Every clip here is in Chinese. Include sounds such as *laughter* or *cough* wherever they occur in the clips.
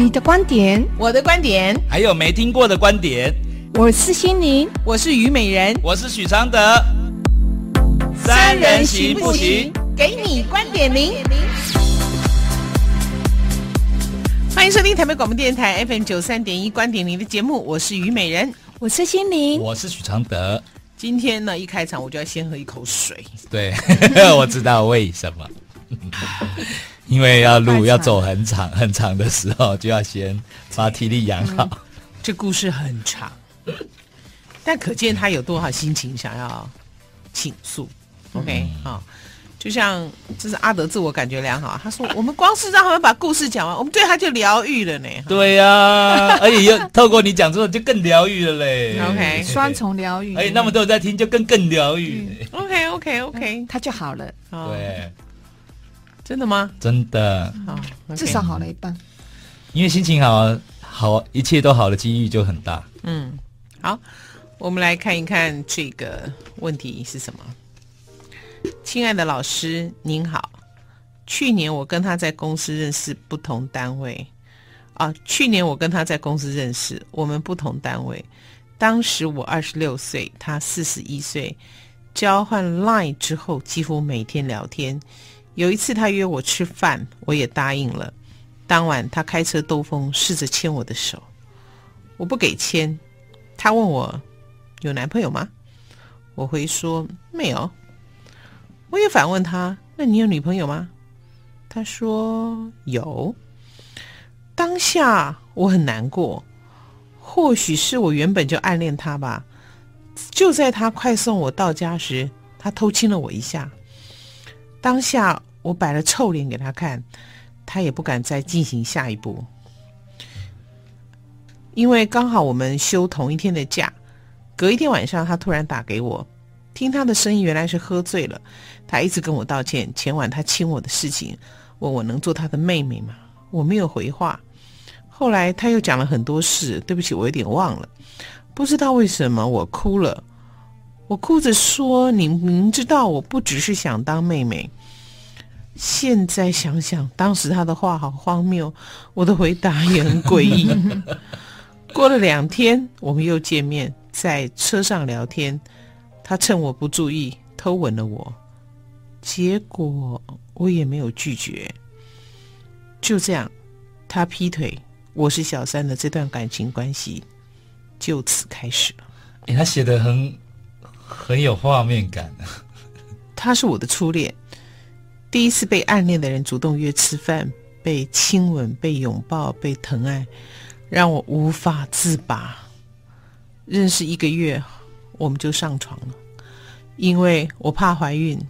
你的观点，我的观点，还有没听过的观点。我是心灵，我是虞美人，我是许常德。三人行不行？给你观点零。欢迎收听台北广播电台 FM 九三点一观点零的节目，我是虞美人，我是心灵，我是许常德。今天呢，一开场我就要先喝一口水。对，*laughs* 我知道为什么。因为要路要走很长很长的时候，就要先把体力养好。这故事很长，但可见他有多少心情想要倾诉。OK，好，就像这是阿德自我感觉良好，他说我们光是让他们把故事讲完，我们对他就疗愈了呢。对呀，*laughs* 而且又透过你讲之后就更疗愈了嘞。OK，双重疗愈。哎，那么多人在听，就更更疗愈。OK，OK，OK，他就好了。对。真的吗？真的，好，至少好了一半。因为心情好，好，一切都好的机遇就很大。嗯，好，我们来看一看这个问题是什么。亲爱的老师您好，去年我跟他在公司认识，不同单位。啊，去年我跟他在公司认识，我们不同单位。当时我二十六岁，他四十一岁。交换 Line 之后，几乎每天聊天。有一次，他约我吃饭，我也答应了。当晚，他开车兜风，试着牵我的手，我不给牵。他问我有男朋友吗？我回说没有。我也反问他：那你有女朋友吗？他说有。当下我很难过，或许是我原本就暗恋他吧。就在他快送我到家时，他偷亲了我一下。当下。我摆了臭脸给他看，他也不敢再进行下一步。因为刚好我们休同一天的假，隔一天晚上他突然打给我，听他的声音原来是喝醉了。他一直跟我道歉，前晚他亲我的事情，问我能做他的妹妹吗？我没有回话。后来他又讲了很多事，对不起，我有点忘了。不知道为什么我哭了，我哭着说：“你明知道我不只是想当妹妹。”现在想想，当时他的话好荒谬，我的回答也很诡异。*laughs* 过了两天，我们又见面，在车上聊天，他趁我不注意偷吻了我，结果我也没有拒绝。就这样，他劈腿，我是小三的这段感情关系就此开始了。欸，他写的很很有画面感。他是我的初恋。第一次被暗恋的人主动约吃饭，被亲吻、被拥抱、被疼爱，让我无法自拔。认识一个月，我们就上床了，因为我怕怀孕。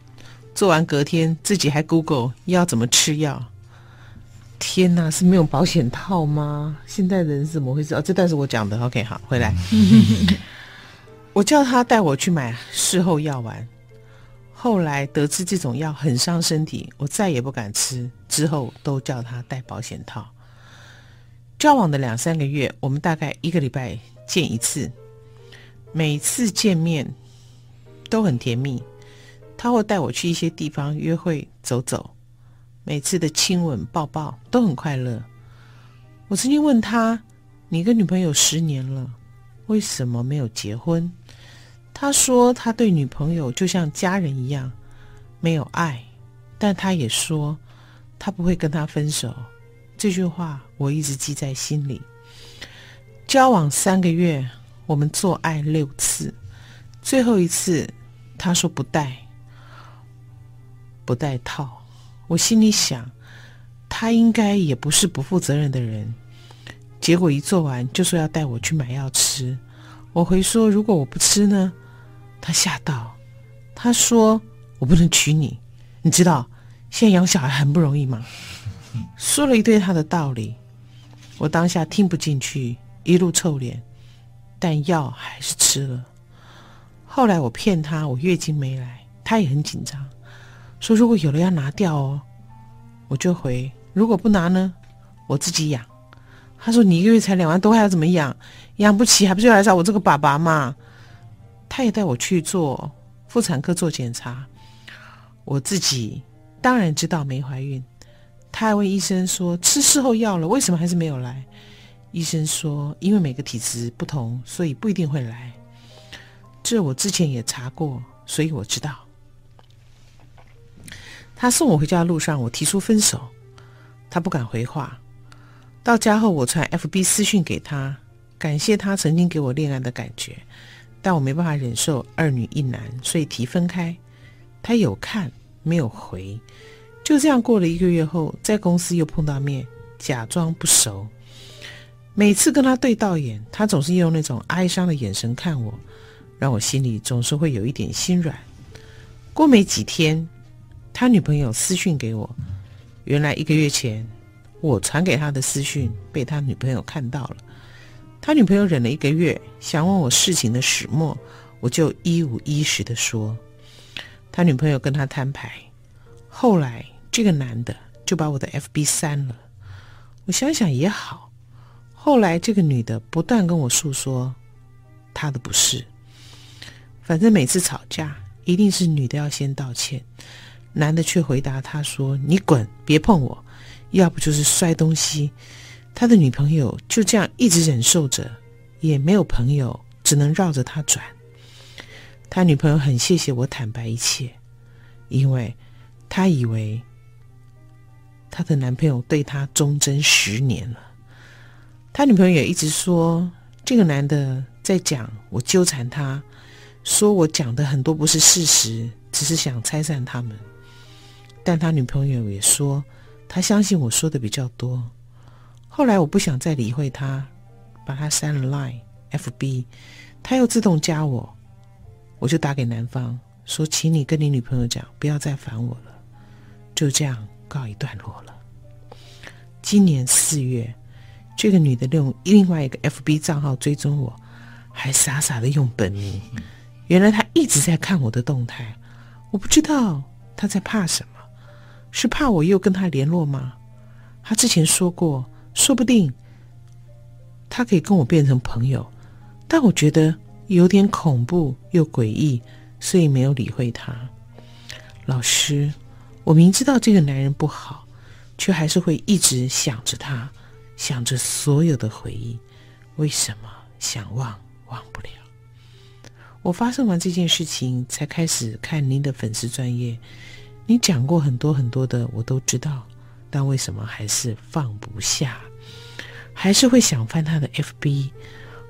做完隔天，自己还 Google 要怎么吃药。天哪，是没有保险套吗？现在人是怎么回事？哦，这段是我讲的。OK，好，回来。*laughs* 我叫他带我去买事后药丸。后来得知这种药很伤身体，我再也不敢吃。之后都叫他戴保险套。交往的两三个月，我们大概一个礼拜见一次，每次见面都很甜蜜。他会带我去一些地方约会走走，每次的亲吻抱抱都很快乐。我曾经问他：“你跟女朋友十年了，为什么没有结婚？”他说他对女朋友就像家人一样，没有爱，但他也说他不会跟他分手。这句话我一直记在心里。交往三个月，我们做爱六次，最后一次他说不带，不带套。我心里想，他应该也不是不负责任的人。结果一做完就说要带我去买药吃。我回说如果我不吃呢？他吓到，他说：“我不能娶你，你知道现在养小孩很不容易吗？” *laughs* 说了一堆他的道理，我当下听不进去，一路臭脸，但药还是吃了。后来我骗他我月经没来，他也很紧张，说如果有了要拿掉哦。我就回：“如果不拿呢？我自己养。”他说：“你一个月才两万多，还要怎么养？养不起还不是要来找我这个爸爸吗？”他也带我去做妇产科做检查，我自己当然知道没怀孕，他还问医生说：“吃事后药了，为什么还是没有来？”医生说：“因为每个体质不同，所以不一定会来。”这我之前也查过，所以我知道。他送我回家的路上，我提出分手，他不敢回话。到家后，我传 FB 私讯给他，感谢他曾经给我恋爱的感觉，但我没办法忍受二女一男，所以提分开。他有看，没有回。就这样过了一个月后，在公司又碰到面，假装不熟。每次跟他对到眼，他总是用那种哀伤的眼神看我，让我心里总是会有一点心软。过没几天，他女朋友私讯给我，原来一个月前我传给他的私讯被他女朋友看到了。他女朋友忍了一个月，想问我事情的始末，我就一五一十的说。他女朋友跟他摊牌，后来这个男的就把我的 FB 删了。我想想也好。后来，这个女的不断跟我诉说她的不是，反正每次吵架，一定是女的要先道歉，男的却回答她说：“你滚，别碰我，要不就是摔东西。”他的女朋友就这样一直忍受着，也没有朋友，只能绕着他转。他女朋友很谢谢我坦白一切，因为她以为她的男朋友对她忠贞十年了。他女朋友也一直说，这个男的在讲我纠缠他，说我讲的很多不是事实，只是想拆散他们。但他女朋友也说，他相信我说的比较多。后来我不想再理会他，把他删了 Line、FB，他又自动加我，我就打给男方说，请你跟你女朋友讲，不要再烦我了。就这样告一段落了。今年四月。这个女的用另外一个 FB 账号追踪我，还傻傻的用本名。原来她一直在看我的动态，我不知道她在怕什么，是怕我又跟她联络吗？她之前说过，说不定他可以跟我变成朋友，但我觉得有点恐怖又诡异，所以没有理会他。老师，我明知道这个男人不好，却还是会一直想着他。想着所有的回忆，为什么想忘忘不了？我发生完这件事情，才开始看您的粉丝专业。你讲过很多很多的，我都知道，但为什么还是放不下？还是会想翻他的 FB？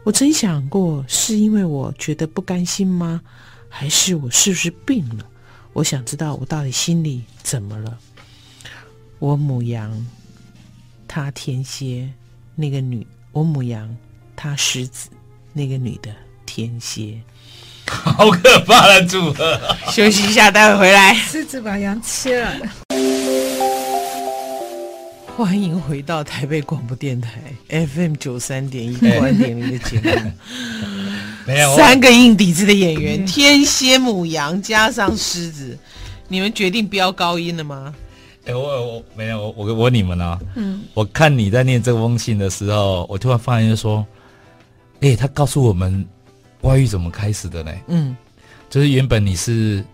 我曾想过，是因为我觉得不甘心吗？还是我是不是病了？我想知道我到底心里怎么了。我母羊。他天蝎，那个女；我母羊，他狮子，那个女的天蝎，好可怕的组合。*laughs* 休息一下，待会回来。狮子把羊切了。欢迎回到台北广播电台 FM 九三点一观点零的节目。没有。三个硬底子的演员，天蝎、母羊加上狮子，你们决定飙高音了吗？哎、欸，我我没有我我我问你们啊，嗯，我看你在念这封信的时候，我突然发现就说，哎、欸，他告诉我们外遇怎么开始的呢？嗯，就是原本你是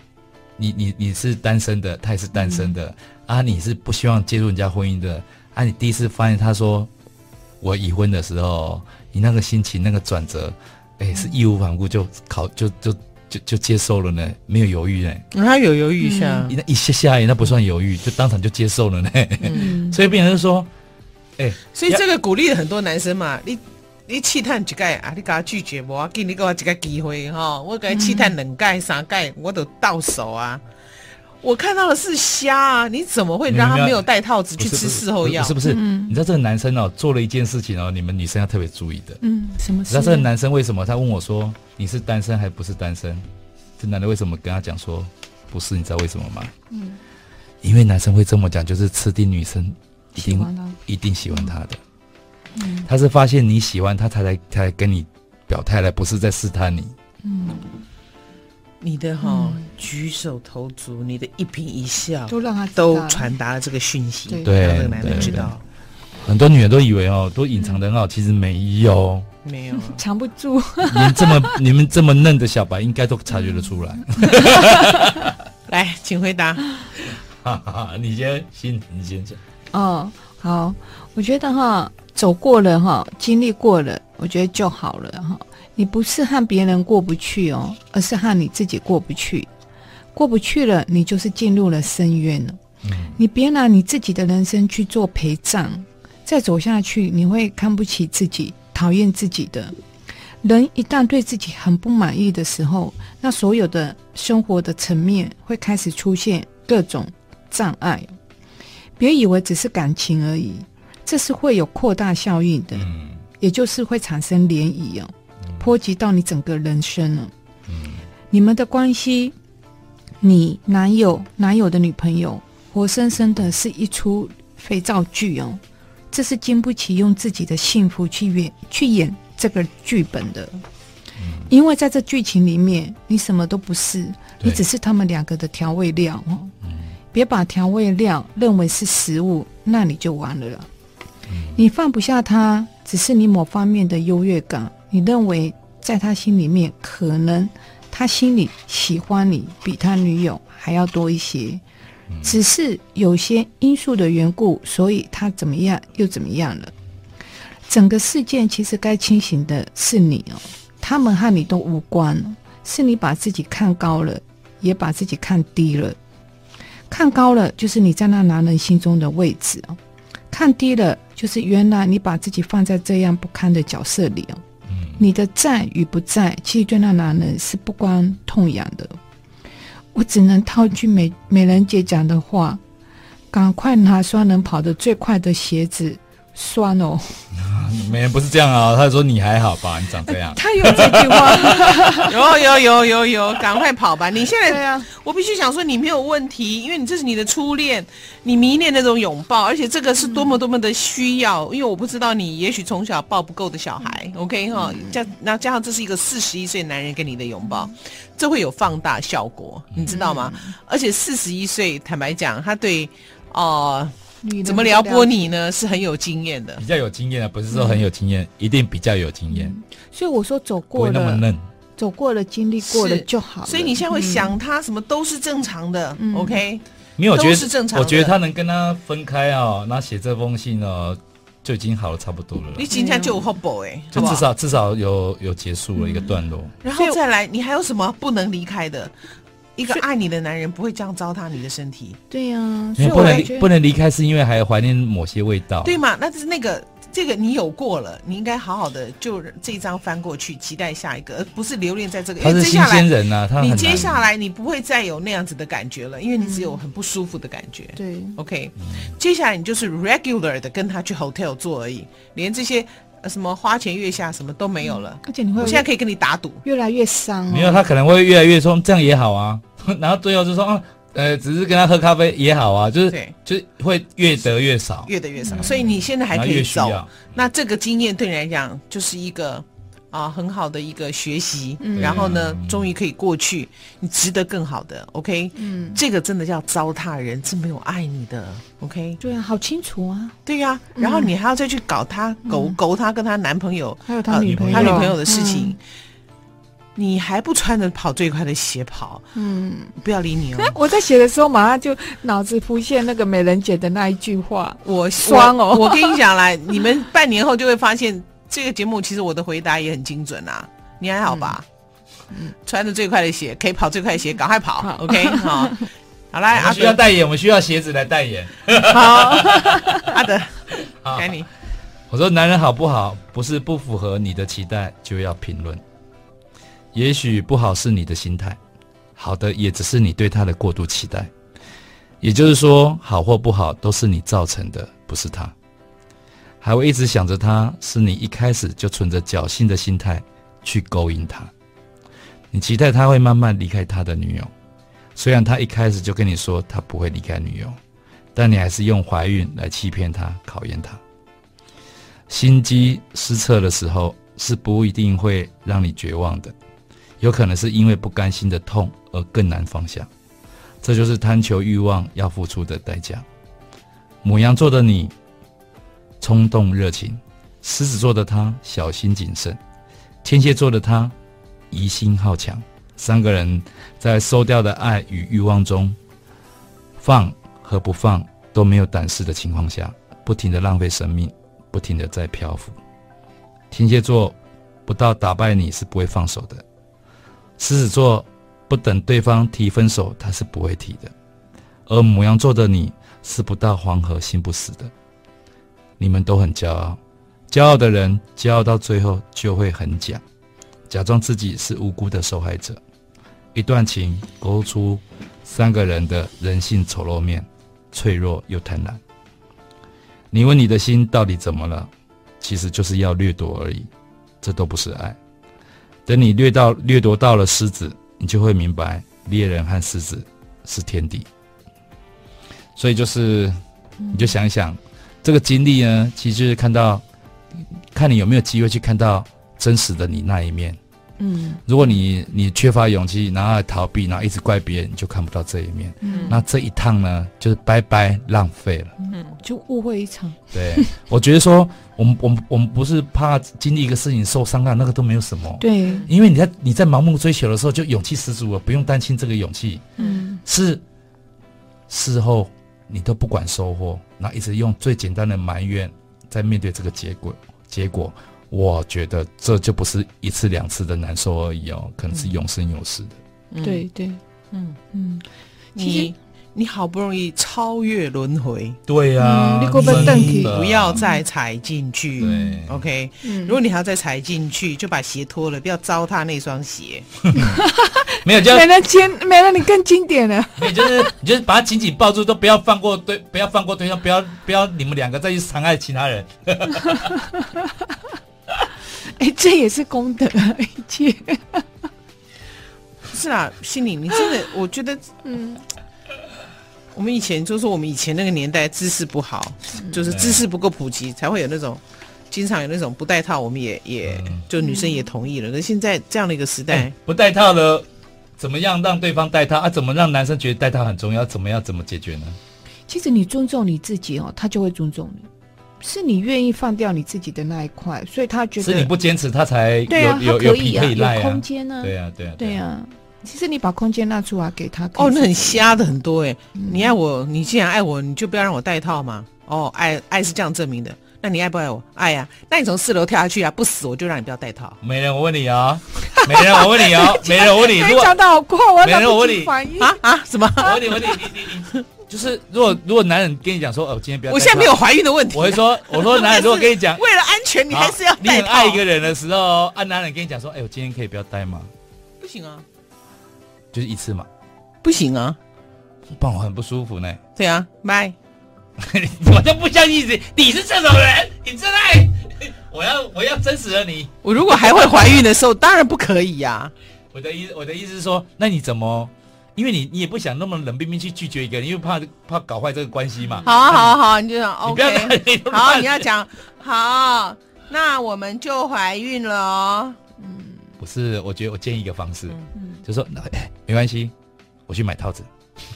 你你你是单身的，他也是单身的、嗯、啊，你是不希望介入人家婚姻的啊，你第一次发现他说我已婚的时候，你那个心情那个转折，哎、欸，是义无反顾就考就就。就就就接受了呢，没有犹豫呢。他有犹豫一下，那一下下那不算犹豫，就当场就接受了呢。嗯、*laughs* 所以变成是说，哎、欸，所以这个鼓励了很多男生嘛。你你试探几盖啊？你给他拒绝，我给你给我几个机会哈。我给他试探两盖三盖，我都到手啊。我看到的是虾啊！你怎么会让他没有带套子去吃事后药？是不是？嗯、你知道这个男生哦，做了一件事情哦，你们女生要特别注意的。嗯，什么事？你知道这个男生为什么？他问我说：“你是单身还不是单身？”这男的为什么跟他讲说不是？你知道为什么吗？嗯，因为男生会这么讲，就是吃定女生一定一定喜欢他的。嗯，他是发现你喜欢他，才来才来跟你表态来，不是在试探你。嗯。你的哈、哦嗯、举手投足，你的一颦一笑，都让他都传达了这个讯息，对，让这个男人知道。很多女人都以为哦，都隐藏的很好，嗯、其实没有，没有，*laughs* 藏不住。你们这么 *laughs* 你们这么嫩的小白，应该都察觉得出来。*laughs* 来，请回答。哈哈，你先，先，你先讲。哦，好，我觉得哈，走过了哈，经历过了，我觉得就好了哈。你不是和别人过不去哦，而是和你自己过不去。过不去了，你就是进入了深渊了。嗯，你别拿你自己的人生去做陪葬，再走下去，你会看不起自己，讨厌自己的。人一旦对自己很不满意的时候，那所有的生活的层面会开始出现各种障碍。别以为只是感情而已，这是会有扩大效应的，嗯，也就是会产生涟漪哦。波及到你整个人生了，嗯，你们的关系，你男友男友的女朋友，活生生的是一出肥皂剧哦，这是经不起用自己的幸福去演去演这个剧本的，因为在这剧情里面，你什么都不是，你只是他们两个的调味料哦，别把调味料认为是食物，那你就完了了，你放不下他，只是你某方面的优越感。你认为在他心里面，可能他心里喜欢你比他女友还要多一些，只是有些因素的缘故，所以他怎么样又怎么样了。整个事件其实该清醒的是你哦，他们和你都无关，是你把自己看高了，也把自己看低了。看高了就是你在那男人心中的位置哦，看低了就是原来你把自己放在这样不堪的角色里哦。你的在与不在，其实对那男人是不关痛痒的。我只能套句美美人姐讲的话：赶快拿双能跑得最快的鞋子。酸哦，没人不是这样啊，他说你还好吧，你长这样。他有这句话，*laughs* 有有有有有，赶快跑吧！你现在，对啊，我必须想说你没有问题，因为你这是你的初恋，你迷恋那种拥抱，而且这个是多么多么的需要。嗯、因为我不知道你也许从小抱不够的小孩、嗯、，OK 哈，加那加上这是一个四十一岁男人给你的拥抱，这会有放大效果，你知道吗？嗯、而且四十一岁，坦白讲，他对哦。呃怎么撩拨你呢？是很有经验的，比较有经验的，不是说很有经验，嗯、一定比较有经验、嗯。所以我说走过了，不会那么嫩，走过了，经历过了就好了。所以你现在会想他什么都是正常的、嗯、，OK？没有，我觉得是正常的。我觉得他能跟他分开啊，那写这封信哦，就已经好了差不多了。你今天就有 hope 哎，就至少至少有有结束了一个段落、嗯。然后再来，你还有什么不能离开的？一个爱你的男人不会这样糟蹋你的身体，对呀、啊，所以不能不能离开，是因为还怀念某些味道，对嘛？那是那个这个你有过了，你应该好好的就这一张翻过去，期待下一个，而不是留恋在这个。他是新鲜人呐、啊，他你接下来你不会再有那样子的感觉了，因为你只有很不舒服的感觉。对、嗯、，OK，、嗯、接下来你就是 regular 的跟他去 hotel 做而已，连这些。什么花前月下什么都没有了，而且你会，我现在可以跟你打赌，越来越伤、哦。没有，他可能会越来越说这样也好啊，*laughs* 然后最后就说啊，呃，只是跟他喝咖啡也好啊，就是对，就是会越得越少，越得越少。所以你现在还可以走，那这个经验对你来讲就是一个。啊，很好的一个学习，嗯、然后呢，终于可以过去，你值得更好的，OK？嗯，这个真的叫糟蹋人，是没有爱你的，OK？对啊，好清楚啊，对呀、啊，然后你还要再去搞他，嗯、狗狗他跟他男朋友，还有他女朋友，呃、他女朋友的事情，嗯、你还不穿着跑最快的鞋跑，嗯，不要理你哦。*laughs* 我在写的时候，马上就脑子浮现那个美人姐的那一句话，我双哦，我跟你讲来，你们半年后就会发现。这个节目其实我的回答也很精准啊，你还好吧？嗯，穿着最快的鞋，可以跑最快的鞋，赶快跑，好，OK，*laughs* 好，好来，我需要代言，我们需要鞋子来代言。好，*laughs* 阿德，该你。我说男人好不好，不是不符合你的期待就要评论。也许不好是你的心态，好的也只是你对他的过度期待。也就是说，好或不好都是你造成的，不是他。还会一直想着他，是你一开始就存着侥幸的心态去勾引他。你期待他会慢慢离开他的女友，虽然他一开始就跟你说他不会离开女友，但你还是用怀孕来欺骗他，考验他。心机失策的时候是不一定会让你绝望的，有可能是因为不甘心的痛而更难放下。这就是贪求欲望要付出的代价。牡羊座的你。冲动热情，狮子座的他小心谨慎，天蝎座的他疑心好强。三个人在收掉的爱与欲望中，放和不放都没有胆识的情况下，不停的浪费生命，不停的在漂浮。天蝎座不到打败你是不会放手的，狮子座不等对方提分手，他是不会提的，而牡羊座的你是不到黄河心不死的。你们都很骄傲，骄傲的人骄傲到最后就会很假，假装自己是无辜的受害者。一段情勾出三个人的人性丑陋面，脆弱又贪婪。你问你的心到底怎么了？其实就是要掠夺而已，这都不是爱。等你掠到掠夺到了狮子，你就会明白猎人和狮子是天敌。所以就是，你就想一想。*clears throat* 这个经历呢，其实就是看到，看你有没有机会去看到真实的你那一面。嗯，如果你你缺乏勇气，然后逃避，然后一直怪别人，你就看不到这一面。嗯，那这一趟呢，就是白白浪费了。嗯，就误会一场。对，我觉得说，我们我们我们不是怕经历一个事情受伤啊，那个都没有什么。对，因为你在你在盲目追求的时候，就勇气十足了，不用担心这个勇气。嗯，是事后。你都不管收获，那一直用最简单的埋怨在面对这个结果，结果我觉得这就不是一次两次的难受而已哦，可能是永生永世的。嗯、对对，嗯嗯，你。你好不容易超越轮回，对呀、啊，你不要再踩进去。对，OK，、嗯、如果你还要再踩进去，就把鞋脱了，不要糟蹋那双鞋。*laughs* 没有，就 *laughs* 没了经，没了你更经典了。你，就是你就是把它紧紧抱住，都不要放过对，不要放过对象，不要不要你们两个再去伤害其他人。*laughs* 哎，这也是功德一切。是啊，心里你真的，我觉得，嗯。我们以前就是说，我们以前那个年代知识不好，嗯、就是知识不够普及，才会有那种经常有那种不戴套，我们也也、嗯、就女生也同意了。那、嗯、现在这样的一个时代，不戴套了怎么样让对方戴套啊？怎么让男生觉得戴套很重要？怎么样怎么解决呢？其实你尊重你自己哦，他就会尊重你。是你愿意放掉你自己的那一块，所以他觉得是你不坚持，他才有对啊，有他可以啊，有，空间呢、啊。对呀、啊，对呀、啊，对呀、啊。其实你把空间拿出来给他哦，那很瞎的很多哎、嗯。你爱我，你既然爱我，你就不要让我戴套嘛。哦，爱爱是这样证明的。那你爱不爱我？爱呀、啊。那你从四楼跳下去啊？不死我就让你不要戴套。没人，我问你啊、哦。没人，我问你啊、哦。*laughs* 没人，我问你。如果讲的好快，我没人，我问你啊啊什么？我问你，我问你，你你你，就是如果如果男人跟你讲说，哦，今天不要，我现在没有怀孕的问题。我会说，我说男人如果跟你讲，为了安全，你还是要戴。你很爱一个人的时候，啊，男人跟你讲说，哎，我今天可以不要戴吗？不行啊。就是一次嘛，不行啊，不然我很不舒服呢。对啊，拜。*laughs* 我就不相信你，你是这种人，你真爱，我要我要真实的你。我如果还会怀孕的时候，当然不可以呀、啊。我的意我的意思是说，那你怎么？因为你你也不想那么冷冰冰去拒绝一个人，因为怕怕搞坏这个关系嘛。好啊好啊好啊，你就讲 OK。*laughs* 好，你要讲好，那我们就怀孕了哦。嗯，不是，我觉得我建议一个方式。嗯就说那哎，没关系，我去买套子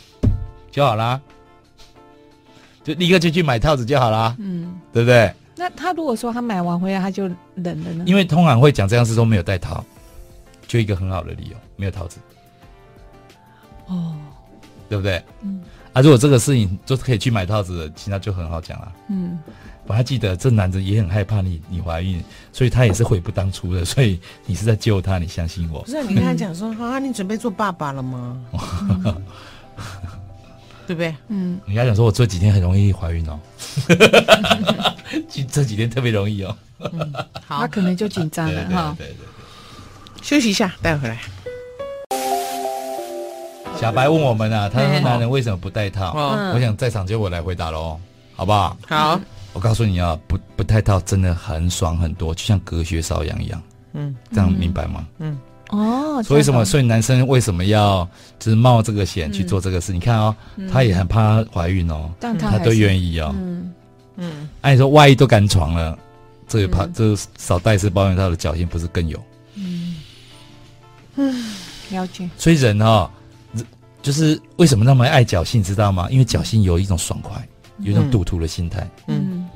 *laughs* 就好啦，就立刻就去买套子就好啦，嗯，对不对？那他如果说他买完回来他就冷了呢？因为通常会讲这样是说没有带套，就一个很好的理由，没有套子。哦，对不对？嗯。啊，如果这个事情就是可以去买套子的，其他就很好讲了。嗯。我还记得这男的也很害怕你你怀孕，所以他也是悔不当初的。所以你是在救他，你相信我。不是你跟他讲说啊，你准备做爸爸了吗？嗯、*laughs* 对不对？嗯。你跟他讲说，我这几天很容易怀孕哦。*laughs* 这几天特别容易哦。嗯、好，他可能就紧张了哈。对对对，对，对。休息一下，待会回来。小白问我们啊，他说男人为什么不戴套？嗯、*laughs* 我想在场就我来回答喽，好不好？好。我告诉你啊，不不戴套真的很爽很多，就像隔靴搔痒一样。嗯，这样明白吗？嗯，哦，所以什么？所以男生为什么要就是冒这个险去做这个事？嗯、你看哦，他也很怕怀孕哦，但他，都愿意哦。嗯嗯，按、说万一都敢闯了，这个怕、嗯、这少戴次保险套的侥幸不是更有？嗯嗯，了解。所以人哦，就是为什么那么爱侥幸，知道吗？因为侥幸有一种爽快。有一种赌徒的心态，嗯，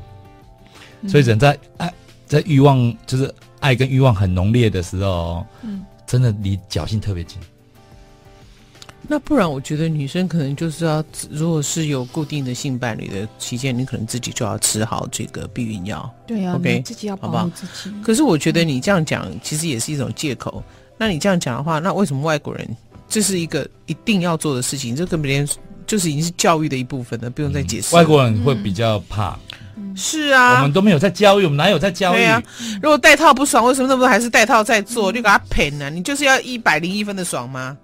所以人在爱在欲望就是爱跟欲望很浓烈的时候，嗯，真的离侥幸特别近。那不然，我觉得女生可能就是要，如果是有固定的性伴侣的期间，你可能自己就要吃好这个避孕药。对啊，OK，自己要保护自己。可是我觉得你这样讲，其实也是一种借口。那你这样讲的话，那为什么外国人这是一个一定要做的事情？这跟别人就是已经是教育的一部分了，不用再解释。外国人会比较怕。是啊，我们都没有在教育，我们哪有在教育？对啊，如果戴套不爽，为什么那么多还是戴套在做？就给他赔呢？你就是要一百零一分的爽吗？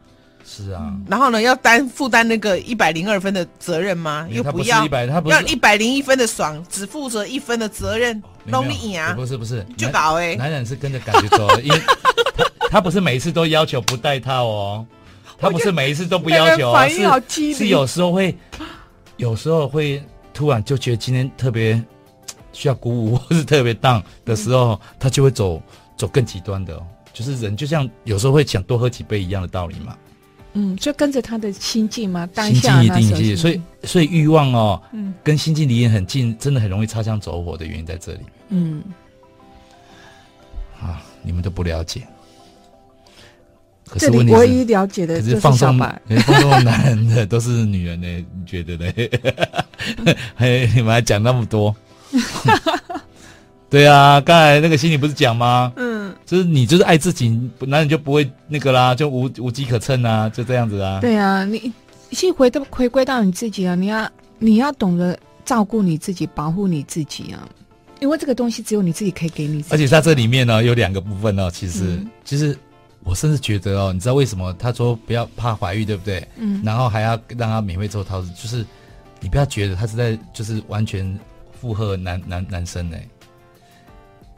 是啊，然后呢，要担负担那个一百零二分的责任吗？又不要，要一百零一分的爽，只负责一分的责任，弄你啊？不是不是，就搞哎，男人是跟着感觉走的，因为他他不是每一次都要求不戴套哦，他不是每一次都不要求，是是有时候会，有时候会。突然就觉得今天特别需要鼓舞，*laughs* 或是特别 down 的时候，嗯、他就会走走更极端的，就是人就像有时候会想多喝几杯一样的道理嘛。嗯，就跟着他的心境嘛，当心境一定是，所以所以欲望哦，嗯，跟心境离得很近，真的很容易擦枪走火的原因在这里。嗯，啊，你们都不了解。可是问题是，唯一了解的就是放松，放松男人的都是女人呢？你觉得呢？*laughs* 还，你们还讲那么多？*laughs* 对啊，刚才那个心理不是讲吗？嗯，就是你就是爱自己，男人就不会那个啦，就无无机可乘啊，就这样子啊。对啊，你先回到回归到你自己啊，你要你要懂得照顾你自己，保护你自己啊，因为这个东西只有你自己可以给你自己。而且在这里面呢，有两个部分呢，其实、嗯、其实。我甚至觉得哦，你知道为什么他说不要怕怀孕，对不对？嗯。然后还要让他免费做套子，就是你不要觉得他是在就是完全附和男男男生呢，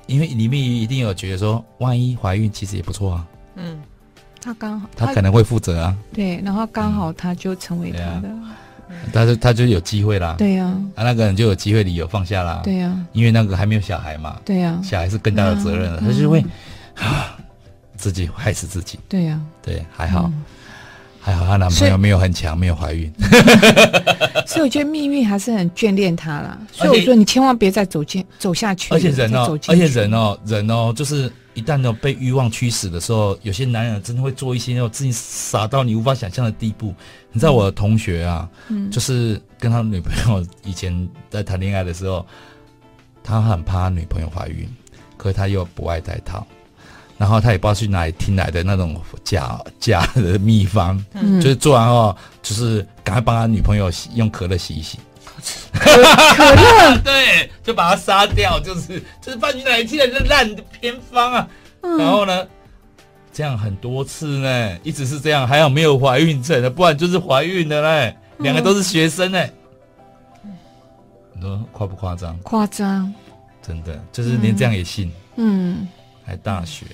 因为里面一定有觉得说，万一怀孕其实也不错啊。嗯。他刚好他可能会负责啊。对，然后刚好他就成为他的，但是他就有机会啦。对呀。啊，那个人就有机会理由放下啦。对呀。因为那个还没有小孩嘛。对呀。小孩是更大的责任了，他就会啊。自己害死自己。对呀、啊，对，还好，嗯、还好，她男朋友没有很强，没有怀孕。所以我觉得命运还是很眷恋她啦。所以我说，你千万别再走进走下去。而且人哦，而且人哦，人哦，就是一旦呢被欲望驱使的时候，有些男人真的会做一些那种自己傻到你无法想象的地步。你知道我的同学啊，嗯，就是跟他女朋友以前在谈恋爱的时候，他很怕他女朋友怀孕，可是他又不爱戴套。然后他也不知道去哪里听来的那种假假的秘方，嗯、就是做完后，就是赶快帮他女朋友洗，用可乐洗一洗。可乐 *laughs* 对，就把他杀掉，就是就是放你哪里听来的烂的偏方啊。嗯、然后呢，这样很多次呢，一直是这样，还好没有怀孕症的，不然就是怀孕的嘞。两个都是学生呢，你说夸不夸张？夸张，真的就是连这样也信，嗯，还大学。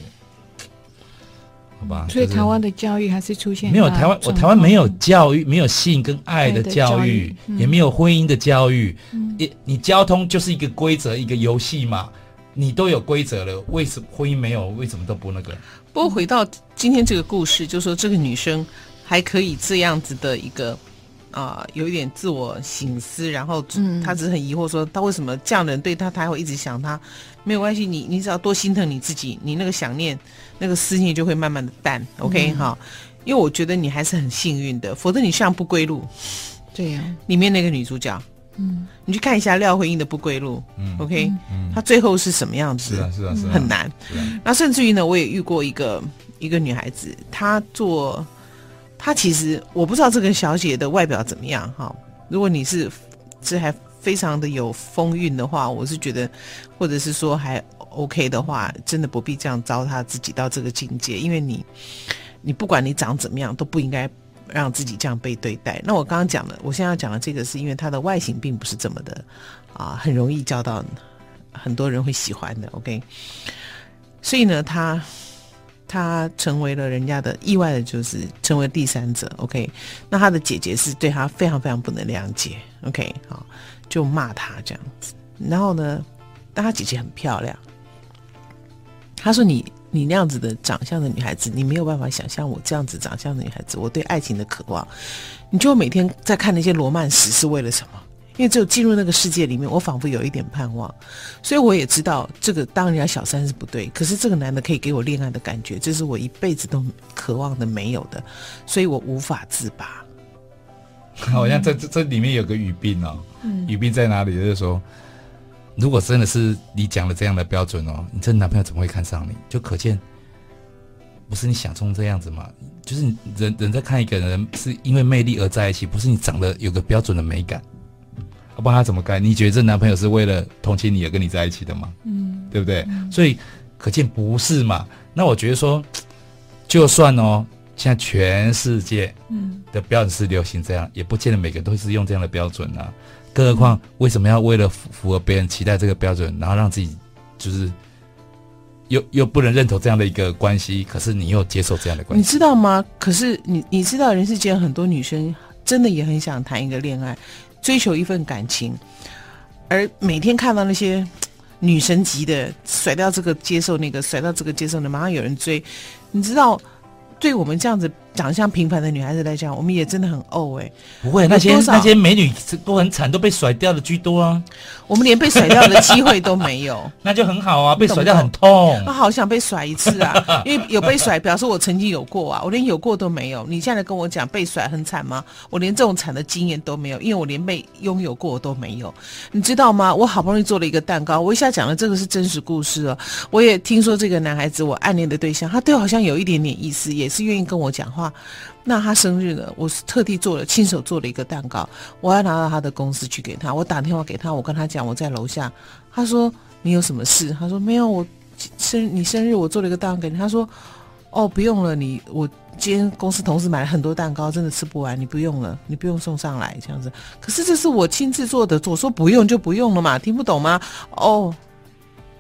好吧，所以台湾的教育还是出现没有台湾，我台湾没有教育，没有性跟爱的教育，也没有婚姻的教育。你你交通就是一个规则，一个游戏嘛，你都有规则了，为什么婚姻没有？为什么都不那个？不过回到今天这个故事，就说这个女生还可以这样子的一个啊、呃，有一点自我醒思，然后她只是很疑惑说，她为什么这样的人对她，她还会一直想她？没有关系，你你只要多心疼你自己，你那个想念。那个思念就会慢慢的淡，OK 哈、嗯，因为我觉得你还是很幸运的，否则你像不归路。对呀、啊，里面那个女主角，嗯，你去看一下廖慧英的不归路，嗯，OK，嗯，她最后是什么样子？是啊，是啊，是啊，很难。那甚至于呢，我也遇过一个一个女孩子，她做，她其实我不知道这个小姐的外表怎么样哈。如果你是这还非常的有风韵的话，我是觉得，或者是说还。OK 的话，真的不必这样糟蹋自己到这个境界，因为你，你不管你长怎么样，都不应该让自己这样被对待。那我刚刚讲的，我现在要讲的这个，是因为他的外形并不是这么的啊，很容易交到很多人会喜欢的。OK，所以呢，他他成为了人家的意外的，就是成为第三者。OK，那他的姐姐是对他非常非常不能谅解。OK，好，就骂他这样子。然后呢，但他姐姐很漂亮。他说你：“你那样子的长相的女孩子，你没有办法想象我这样子长相的女孩子，我对爱情的渴望。你就每天在看那些罗曼史是为了什么？因为只有进入那个世界里面，我仿佛有一点盼望，所以我也知道这个当人家小三是不对。可是这个男的可以给我恋爱的感觉，这是我一辈子都渴望的没有的，所以我无法自拔。*laughs* 好像这这这里面有个语病哦，嗯、语病在哪里？就是说，如果真的是你讲的这样的标准哦，你这男朋友怎么会看上你？就可见不是你想中这样子嘛？就是人人在看一个人是因为魅力而在一起，不是你长得有个标准的美感。不然他怎么干？你觉得这男朋友是为了同情你而跟你在一起的吗？嗯，对不对？嗯、所以可见不是嘛？那我觉得说，就算哦，现在全世界嗯的标准是流行这样，嗯、也不见得每个人都是用这样的标准啊。更何况，为什么要为了符合别人期待这个标准，然后让自己就是又又不能认同这样的一个关系？可是你又接受这样的关系，你知道吗？可是你你知道，人世间很多女生真的也很想谈一个恋爱。追求一份感情，而每天看到那些女神级的甩掉这个接受那个，甩掉这个接受的，马上有人追，你知道，对我们这样子。长得像平凡的女孩子来讲，我们也真的很怄哎、欸。不会，那些那些美女都很惨，都被甩掉的居多啊。我们连被甩掉的机会都没有，*laughs* 那就很好啊。被甩掉很痛，我好想被甩一次啊！*laughs* 因为有被甩，表示我曾经有过啊。我连有过都没有。你现在跟我讲被甩很惨吗？我连这种惨的经验都没有，因为我连被拥有过都没有。你知道吗？我好不容易做了一个蛋糕，我一下讲的这个是真实故事哦。我也听说这个男孩子，我暗恋的对象，他对我好像有一点点意思，也是愿意跟我讲话。那他生日呢，我是特地做了，亲手做了一个蛋糕，我要拿到他的公司去给他。我打电话给他，我跟他讲我在楼下。他说你有什么事？他说没有，我生你生日，我做了一个蛋糕给你。他说哦，不用了，你我今天公司同事买了很多蛋糕，真的吃不完，你不用了，你不用送上来这样子。可是这是我亲自做的，我说不用就不用了嘛，听不懂吗？哦，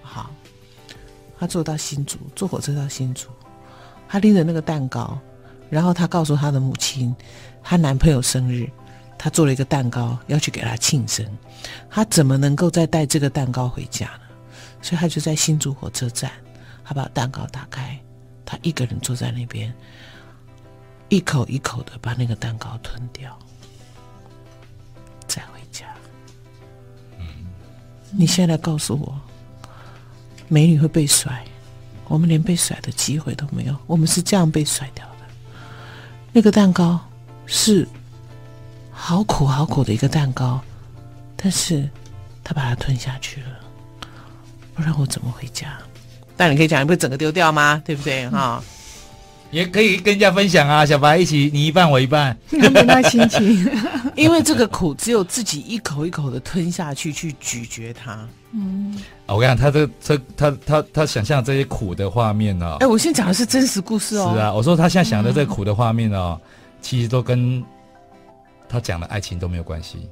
好，他坐到新竹，坐火车到新竹，他拎着那个蛋糕。然后她告诉她的母亲，她男朋友生日，她做了一个蛋糕要去给他庆生，她怎么能够再带这个蛋糕回家呢？所以她就在新竹火车站，她把蛋糕打开，她一个人坐在那边，一口一口的把那个蛋糕吞掉，再回家。嗯，你现在告诉我，美女会被甩，我们连被甩的机会都没有，我们是这样被甩掉的。那个蛋糕是好苦好苦的一个蛋糕，但是他把它吞下去了，不然我怎么回家？但你可以讲，你不会整个丢掉吗？对不对？哈、嗯，也可以跟人家分享啊，小白一起，你一半我一半，*laughs* 没那心情。因为这个苦只有自己一口一口的吞下去，去咀嚼它。嗯，我跟你讲，他这这他他他想象这些苦的画面呢、哦？哎，我现在讲的是真实故事哦。是啊，我说他现在想的这个苦的画面哦，嗯、其实都跟他讲的爱情都没有关系，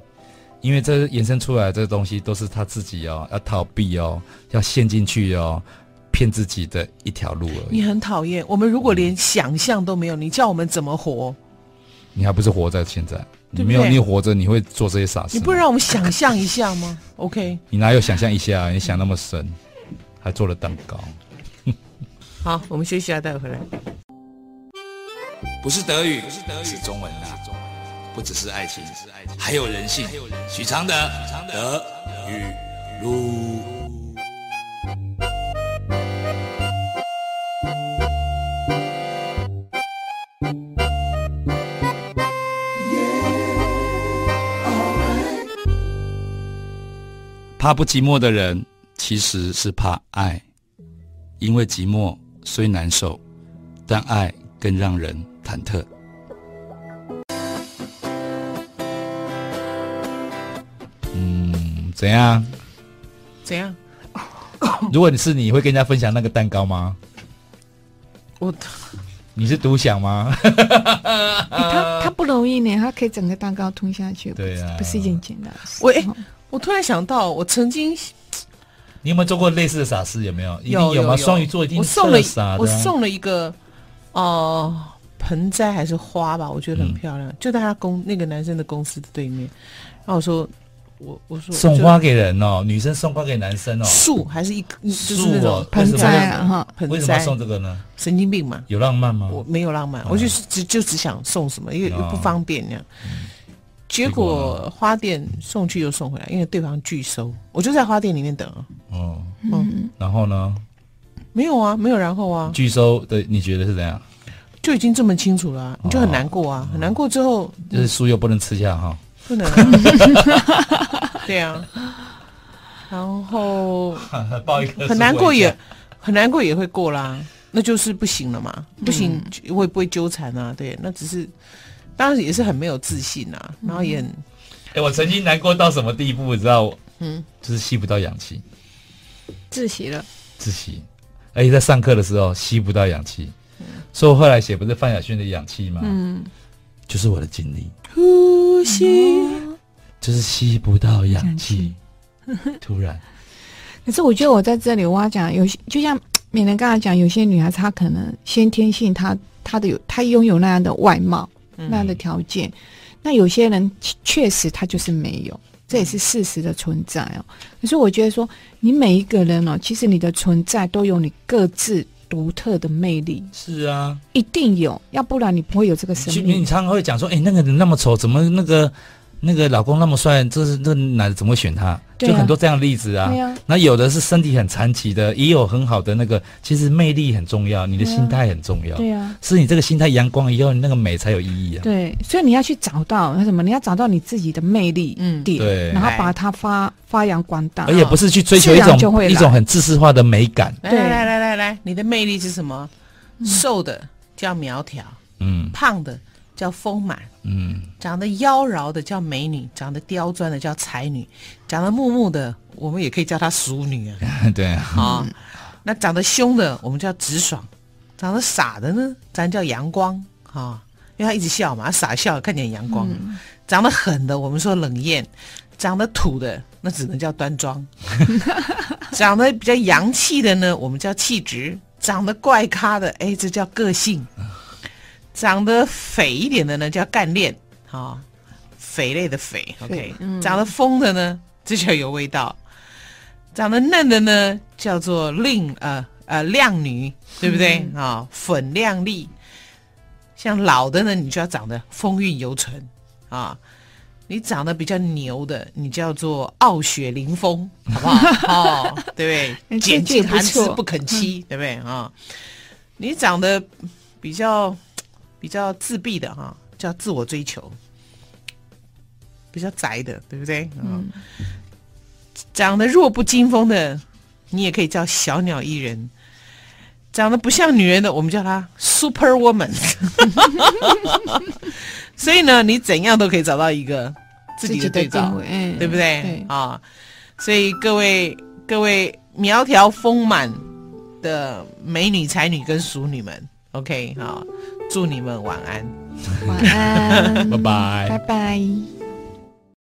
因为这延伸出来的这个东西都是他自己哦，要逃避哦，要陷进去哦，骗自己的一条路而已。你很讨厌我们，如果连想象都没有，你叫我们怎么活？你还不是活在现在？你没有，你活着你会做这些傻事？你不让我们想象一下吗？OK。*laughs* 你哪有想象一下？你想那么深，还做了蛋糕。*laughs* 好，我们休息一下，待会回来。不是德语，不是德语，是中文啊！不只是爱情，还有人性。许常德，德语路。怕不寂寞的人，其实是怕爱，因为寂寞虽难受，但爱更让人忐忑。嗯，怎样？怎样？*coughs* 如果你是你会跟人家分享那个蛋糕吗？我，你是独享吗？*laughs* 欸、他他不容易呢，他可以整个蛋糕吞下去，对啊，不是一件简单的事。喂。我突然想到，我曾经，你有没有做过类似的傻事？有没有？有有吗？双鱼座一定送了我送了一个哦、呃、盆栽还是花吧，我觉得很漂亮，嗯、就在他公那个男生的公司的对面。然后我说，我我说送花给人哦，女生送花给男生哦，树还是一就是那种盆栽啊哈？为什么要送这个呢？神经病嘛？有浪漫吗？我没有浪漫，嗯、我就只就只想送什么，因为又不方便那样。嗯结果花店送去又送回来，因为对方拒收，我就在花店里面等。哦，嗯，然后呢？没有啊，没有然后啊。拒收的，你觉得是怎样？就已经这么清楚了，啊，你就很难过啊，很难过。之后就是书又不能吃下哈，不能。*laughs* 对啊，然后 *laughs* 很难过也很难过也会过啦，那就是不行了嘛，不行我也不会纠缠啊。对，那只是当然也是很没有自信啊，然后也很。哎，我曾经难过到什么地步，你知道？嗯，就是吸不到氧气，窒息了，窒息，而且在上课的时候吸不到氧气。所以我后来写不是范晓萱的氧气吗？嗯，就是我的经历，呼吸，就是吸不到氧气，突然。可是我觉得我在这里我要讲，有些就像 *tsk* 美人刚才讲，有些女孩子她可能先天性她她的有她拥有那样的外貌，嗯、那样的条件，那有些人确实他就是没有，这也是事实的存在哦。可是我觉得说，你每一个人哦，其实你的存在都有你各自。独特的魅力是啊，一定有，要不然你不会有这个生命。你常常会讲说，哎、欸，那个人那么丑，怎么那个那个老公那么帅？这是这男的怎么会选他？就很多这样的例子啊。那有的是身体很残疾的，也有很好的那个。其实魅力很重要，你的心态很重要。对啊。是你这个心态阳光以后，你那个美才有意义啊。对，所以你要去找到那什么？你要找到你自己的魅力，嗯，对，然后把它发发扬光大。而且不是去追求一种一种很自私化的美感。来来来来来，你的魅力是什么？瘦的叫苗条，嗯，胖的。叫丰满，嗯，长得妖娆的叫美女，长得刁钻的叫才女，长得木木的，我们也可以叫她淑女啊。*laughs* 对啊，那长得凶的，我们叫直爽；长得傻的呢，咱叫阳光啊，因为他一直笑嘛，他傻笑，看见阳光。嗯、长得狠的，我们说冷艳；长得土的，那只能叫端庄；*laughs* 长得比较洋气的呢，我们叫气质；长得怪咖的，哎，这叫个性。长得肥一点的呢，叫干练，啊、哦，匪类的肥，OK、嗯。长得疯的呢，这叫有味道。长得嫩的呢，叫做令呃呃靓女，对不对啊、哦？粉靓丽。像老的呢，你就要长得风韵犹存啊、哦。你长得比较牛的，你叫做傲雪凌风，好不好？*laughs* 哦，对不对？俭尽寒枝不肯栖，嗯、对不对啊、哦？你长得比较。比较自闭的哈，叫自我追求；比较宅的，对不对？嗯，长得弱不禁风的，你也可以叫小鸟依人；长得不像女人的，我们叫她 Super Woman。*laughs* 所以呢，你怎样都可以找到一个自己的对照，嗯、对不对？对啊，所以各位各位苗条丰满的美女才女跟淑女们，OK 好。祝你们晚安，晚安，*laughs* 拜拜，拜拜。